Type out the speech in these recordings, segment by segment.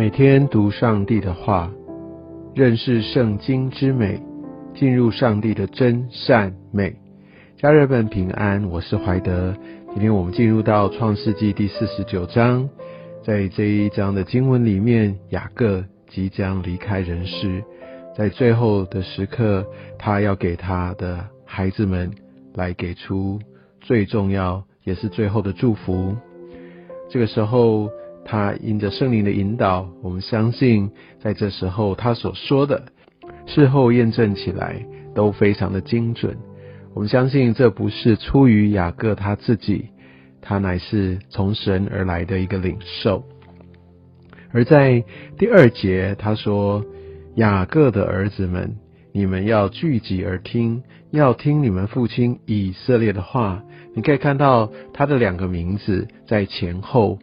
每天读上帝的话，认识圣经之美，进入上帝的真善美。家人们平安，我是怀德。今天我们进入到创世纪第四十九章，在这一章的经文里面，雅各即将离开人世，在最后的时刻，他要给他的孩子们来给出最重要也是最后的祝福。这个时候。他因着圣灵的引导，我们相信，在这时候他所说的，事后验证起来都非常的精准。我们相信这不是出于雅各他自己，他乃是从神而来的一个领受。而在第二节，他说：“雅各的儿子们，你们要聚集而听，要听你们父亲以色列的话。”你可以看到他的两个名字在前后。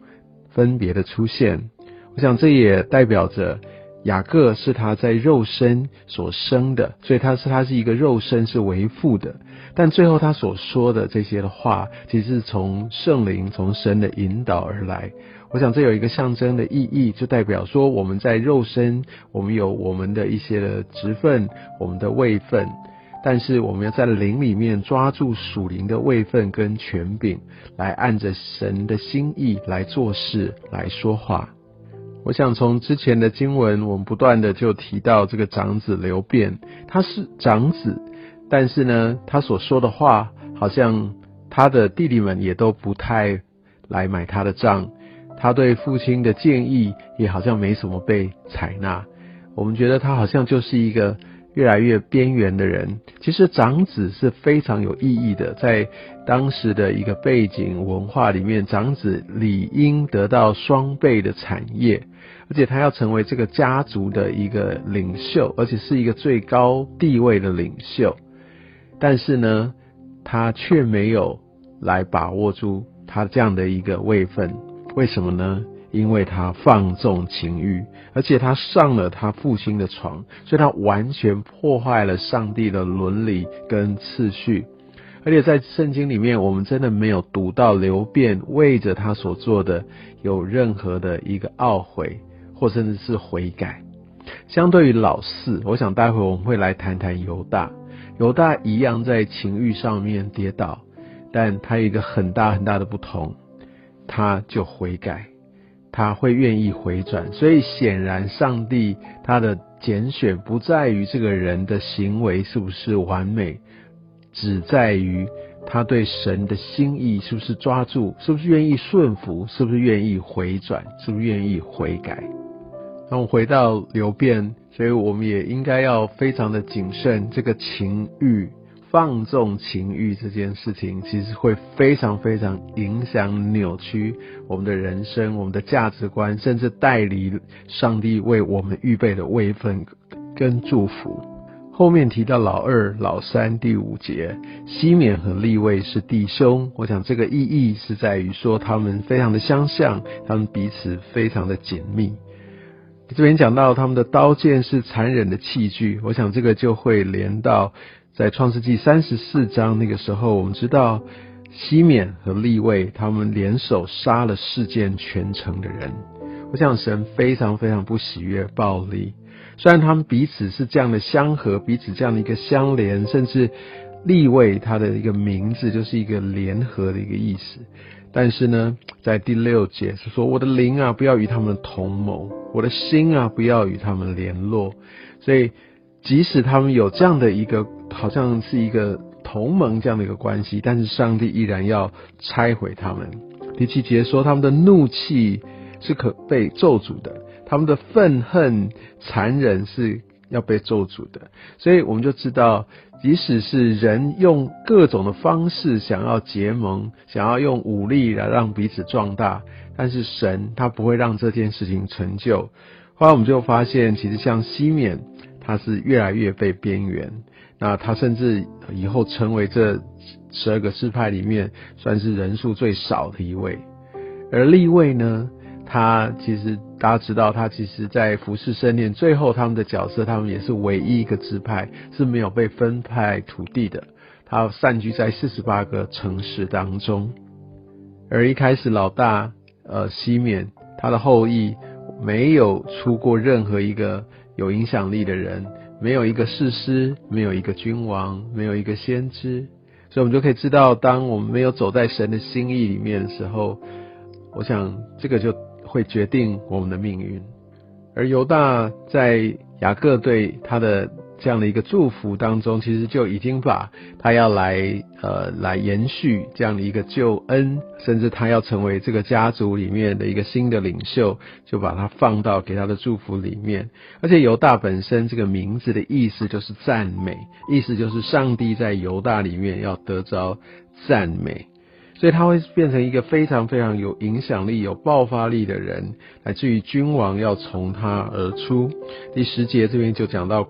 分别的出现，我想这也代表着雅各是他在肉身所生的，所以他是他是一个肉身是为父的。但最后他所说的这些的话，其实是从圣灵、从神的引导而来。我想这有一个象征的意义，就代表说我们在肉身，我们有我们的一些的职分，我们的位分。但是我们要在灵里面抓住属灵的位分跟权柄，来按着神的心意来做事、来说话。我想从之前的经文，我们不断的就提到这个长子刘辩，他是长子，但是呢，他所说的话，好像他的弟弟们也都不太来买他的账，他对父亲的建议也好像没什么被采纳。我们觉得他好像就是一个。越来越边缘的人，其实长子是非常有意义的。在当时的一个背景文化里面，长子理应得到双倍的产业，而且他要成为这个家族的一个领袖，而且是一个最高地位的领袖。但是呢，他却没有来把握住他这样的一个位分，为什么呢？因为他放纵情欲，而且他上了他父亲的床，所以他完全破坏了上帝的伦理跟次序。而且在圣经里面，我们真的没有读到刘辩为着他所做的有任何的一个懊悔，或甚至是悔改。相对于老四，我想待会我们会来谈谈犹大。犹大一样在情欲上面跌倒，但他有一个很大很大的不同，他就悔改。他会愿意回转，所以显然上帝他的拣选不在于这个人的行为是不是完美，只在于他对神的心意是不是抓住，是不是愿意顺服，是不是愿意回转，是不是愿意悔改。那我回到流变，所以我们也应该要非常的谨慎，这个情欲。放纵情欲这件事情，其实会非常非常影响、扭曲我们的人生、我们的价值观，甚至带离上帝为我们预备的位分跟祝福。后面提到老二、老三，第五节，西缅和利位是弟兄。我想这个意义是在于说，他们非常的相像，他们彼此非常的紧密。这边讲到他们的刀剑是残忍的器具，我想这个就会连到。在创世纪三十四章那个时候，我们知道西缅和利位他们联手杀了世件全城的人。我想神非常非常不喜悦暴力，虽然他们彼此是这样的相合，彼此这样的一个相连，甚至利位他的一个名字就是一个联合的一个意思。但是呢，在第六节是说：“我的灵啊，不要与他们同谋；我的心啊，不要与他们联络。”所以。即使他们有这样的一个，好像是一个同盟这样的一个关系，但是上帝依然要拆毁他们。第七节说，他们的怒气是可被咒诅的，他们的愤恨、残忍是要被咒诅的。所以我们就知道，即使是人用各种的方式想要结盟，想要用武力来让彼此壮大，但是神他不会让这件事情成就。后来我们就发现，其实像西缅。他是越来越被边缘，那他甚至以后成为这十二个支派里面算是人数最少的一位。而立位呢，他其实大家知道，他其实在服侍圣殿最后他们的角色，他们也是唯一一个支派是没有被分派土地的，他散居在四十八个城市当中。而一开始老大呃西缅他的后裔。没有出过任何一个有影响力的人，没有一个士师，没有一个君王，没有一个先知，所以我们就可以知道，当我们没有走在神的心意里面的时候，我想这个就会决定我们的命运。而犹大在雅各对他的。这样的一个祝福当中，其实就已经把他要来呃来延续这样的一个救恩，甚至他要成为这个家族里面的一个新的领袖，就把它放到给他的祝福里面。而且犹大本身这个名字的意思就是赞美，意思就是上帝在犹大里面要得着赞美，所以他会变成一个非常非常有影响力、有爆发力的人，乃至于君王要从他而出。第十节这边就讲到。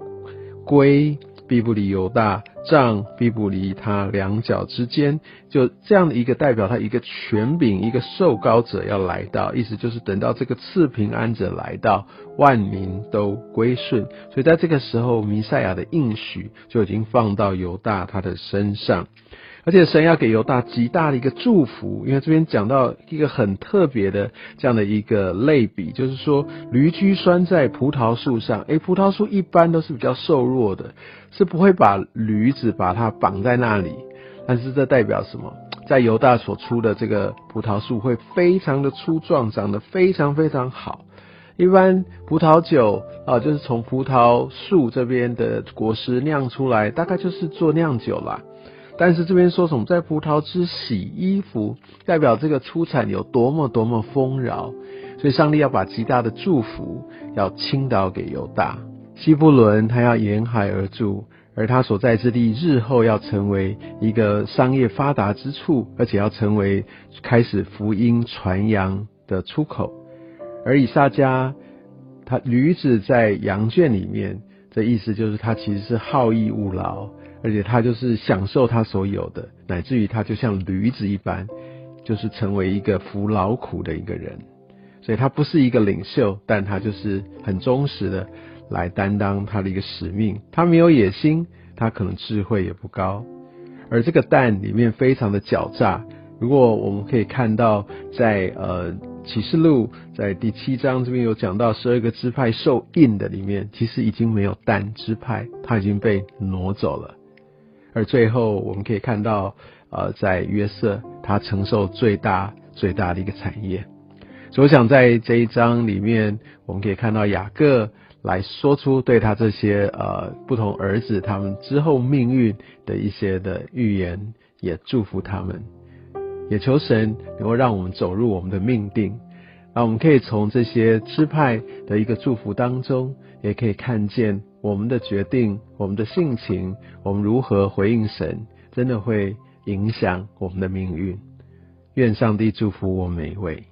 龟必不离犹大，杖必不离他两脚之间，就这样的一个代表他一个权柄，一个受高者要来到，意思就是等到这个赐平安者来到，万民都归顺。所以在这个时候，弥赛亚的应许就已经放到犹大他的身上。而且神要给犹大极大的一个祝福，因为这边讲到一个很特别的这样的一个类比，就是说驴驹拴在葡萄树上，诶，葡萄树一般都是比较瘦弱的，是不会把驴子把它绑在那里。但是这代表什么？在犹大所出的这个葡萄树会非常的粗壮，长得非常非常好。一般葡萄酒啊，就是从葡萄树这边的果实酿出来，大概就是做酿酒啦。但是这边说什么，在葡萄枝洗衣服，代表这个出产有多么多么丰饶，所以上帝要把极大的祝福要倾倒给犹大。希布伦他要沿海而住，而他所在之地日后要成为一个商业发达之处，而且要成为开始福音传扬的出口。而以撒家，他驴子在羊圈里面，的意思就是他其实是好逸恶劳。而且他就是享受他所有的，乃至于他就像驴子一般，就是成为一个服劳苦的一个人。所以他不是一个领袖，但他就是很忠实的来担当他的一个使命。他没有野心，他可能智慧也不高。而这个蛋里面非常的狡诈。如果我们可以看到，在呃启示录在第七章这边有讲到十二个支派受印的里面，其实已经没有蛋支派，他已经被挪走了。而最后，我们可以看到，呃，在约瑟他承受最大最大的一个产业。所以，我想在这一章里面，我们可以看到雅各来说出对他这些呃不同儿子他们之后命运的一些的预言，也祝福他们，也求神能够让我们走入我们的命定。那我们可以从这些支派的一个祝福当中，也可以看见。我们的决定，我们的性情，我们如何回应神，真的会影响我们的命运。愿上帝祝福我们每一位。